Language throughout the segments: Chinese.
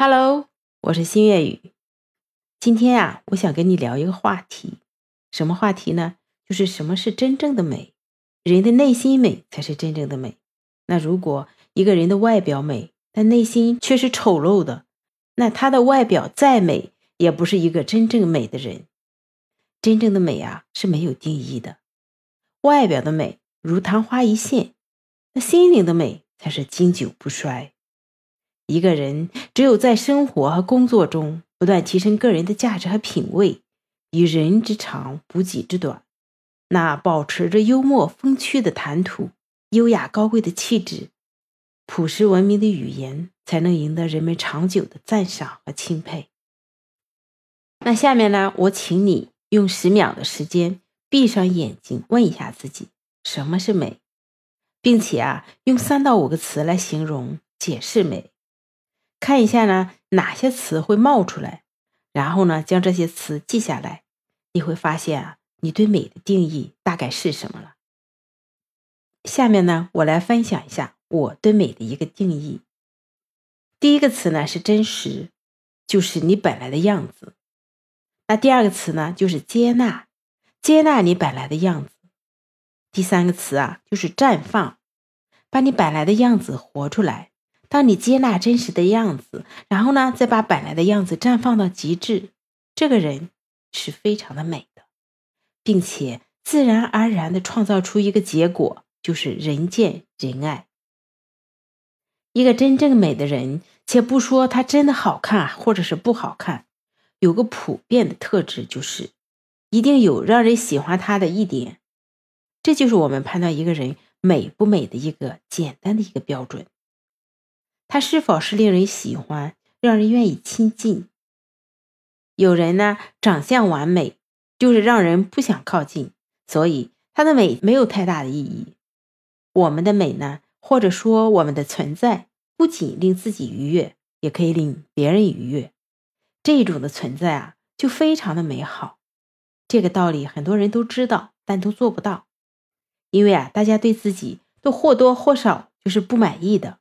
Hello，我是新月雨。今天呀，我想跟你聊一个话题，什么话题呢？就是什么是真正的美？人的内心美才是真正的美。那如果一个人的外表美，但内心却是丑陋的，那他的外表再美，也不是一个真正美的人。真正的美啊，是没有定义的。外表的美如昙花一现，那心灵的美才是经久不衰。一个人只有在生活和工作中不断提升个人的价值和品味，以人之长补己之短，那保持着幽默风趣的谈吐、优雅高贵的气质、朴实文明的语言，才能赢得人们长久的赞赏和钦佩。那下面呢，我请你用十秒的时间，闭上眼睛，问一下自己：什么是美？并且啊，用三到五个词来形容、解释美。看一下呢，哪些词会冒出来，然后呢，将这些词记下来，你会发现啊，你对美的定义大概是什么了。下面呢，我来分享一下我对美的一个定义。第一个词呢是真实，就是你本来的样子。那第二个词呢就是接纳，接纳你本来的样子。第三个词啊就是绽放，把你本来的样子活出来。当你接纳真实的样子，然后呢，再把本来的样子绽放到极致，这个人是非常的美的，并且自然而然的创造出一个结果，就是人见人爱。一个真正美的人，且不说他真的好看或者是不好看，有个普遍的特质就是，一定有让人喜欢他的一点，这就是我们判断一个人美不美的一个简单的一个标准。他是否是令人喜欢，让人愿意亲近？有人呢，长相完美，就是让人不想靠近，所以他的美没有太大的意义。我们的美呢，或者说我们的存在，不仅令自己愉悦，也可以令别人愉悦。这种的存在啊，就非常的美好。这个道理很多人都知道，但都做不到，因为啊，大家对自己都或多或少就是不满意的。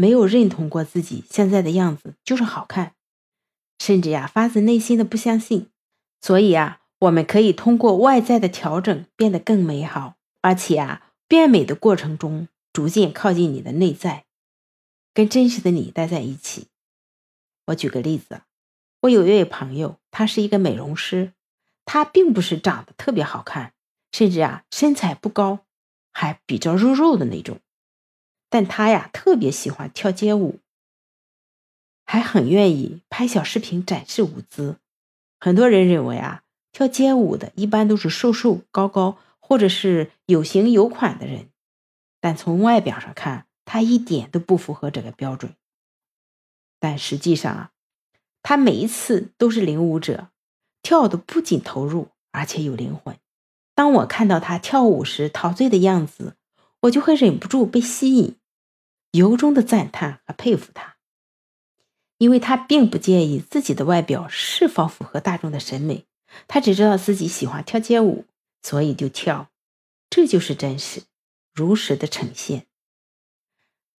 没有认同过自己现在的样子就是好看，甚至呀发自内心的不相信。所以啊，我们可以通过外在的调整变得更美好，而且啊变美的过程中逐渐靠近你的内在，跟真实的你待在一起。我举个例子，我有一位朋友，他是一个美容师，他并不是长得特别好看，甚至啊身材不高，还比较肉肉的那种。但他呀特别喜欢跳街舞，还很愿意拍小视频展示舞姿。很多人认为啊，跳街舞的一般都是瘦瘦高高，或者是有型有款的人。但从外表上看，他一点都不符合这个标准。但实际上啊，他每一次都是领舞者，跳的不仅投入，而且有灵魂。当我看到他跳舞时陶醉的样子。我就会忍不住被吸引，由衷的赞叹和佩服他，因为他并不介意自己的外表是否符合大众的审美，他只知道自己喜欢跳街舞，所以就跳，这就是真实、如实的呈现。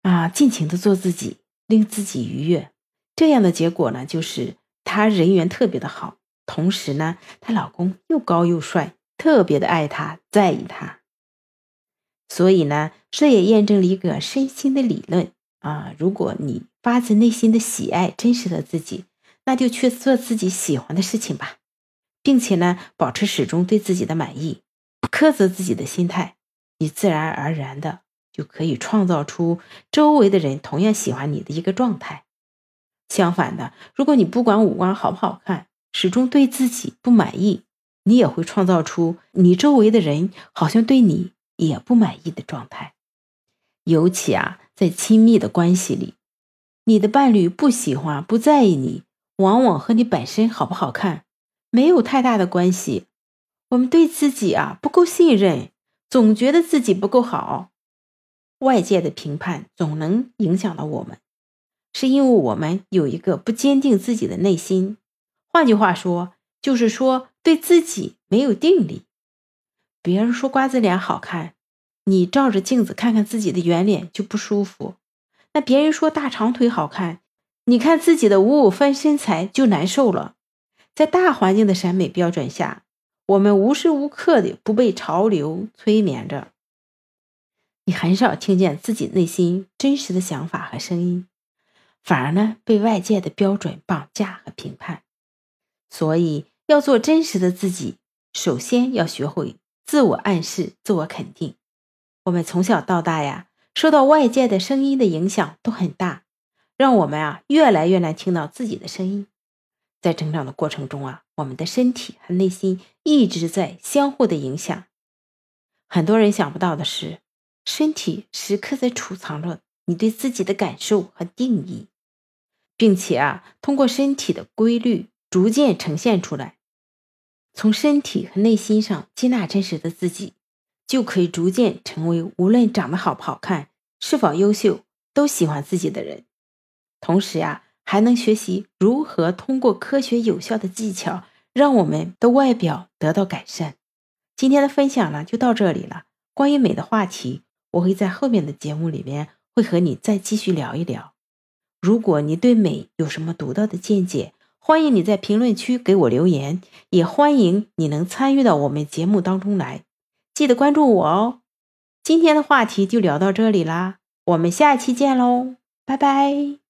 啊，尽情的做自己，令自己愉悦，这样的结果呢，就是她人缘特别的好，同时呢，她老公又高又帅，特别的爱她，在意她。所以呢，这也验证了一个身心的理论啊。如果你发自内心的喜爱真实的自己，那就去做自己喜欢的事情吧，并且呢，保持始终对自己的满意，不苛责自己的心态，你自然而然的就可以创造出周围的人同样喜欢你的一个状态。相反的，如果你不管五官好不好看，始终对自己不满意，你也会创造出你周围的人好像对你。也不满意的状态，尤其啊，在亲密的关系里，你的伴侣不喜欢、不在意你，往往和你本身好不好看没有太大的关系。我们对自己啊不够信任，总觉得自己不够好，外界的评判总能影响到我们，是因为我们有一个不坚定自己的内心。换句话说，就是说对自己没有定力。别人说瓜子脸好看，你照着镜子看看自己的圆脸就不舒服；那别人说大长腿好看，你看自己的五五分身材就难受了。在大环境的审美标准下，我们无时无刻的不被潮流催眠着。你很少听见自己内心真实的想法和声音，反而呢被外界的标准绑架和评判。所以要做真实的自己，首先要学会自我暗示、自我肯定。我们从小到大呀，受到外界的声音的影响都很大，让我们啊越来越难听到自己的声音。在成长的过程中啊，我们的身体和内心一直在相互的影响。很多人想不到的是。身体时刻在储藏着你对自己的感受和定义，并且啊，通过身体的规律逐渐呈现出来。从身体和内心上接纳真实的自己，就可以逐渐成为无论长得好不好看、是否优秀，都喜欢自己的人。同时呀，还能学习如何通过科学有效的技巧，让我们的外表得到改善。今天的分享呢，就到这里了。关于美的话题。我会在后面的节目里面会和你再继续聊一聊。如果你对美有什么独到的见解，欢迎你在评论区给我留言，也欢迎你能参与到我们节目当中来。记得关注我哦。今天的话题就聊到这里啦，我们下期见喽，拜拜。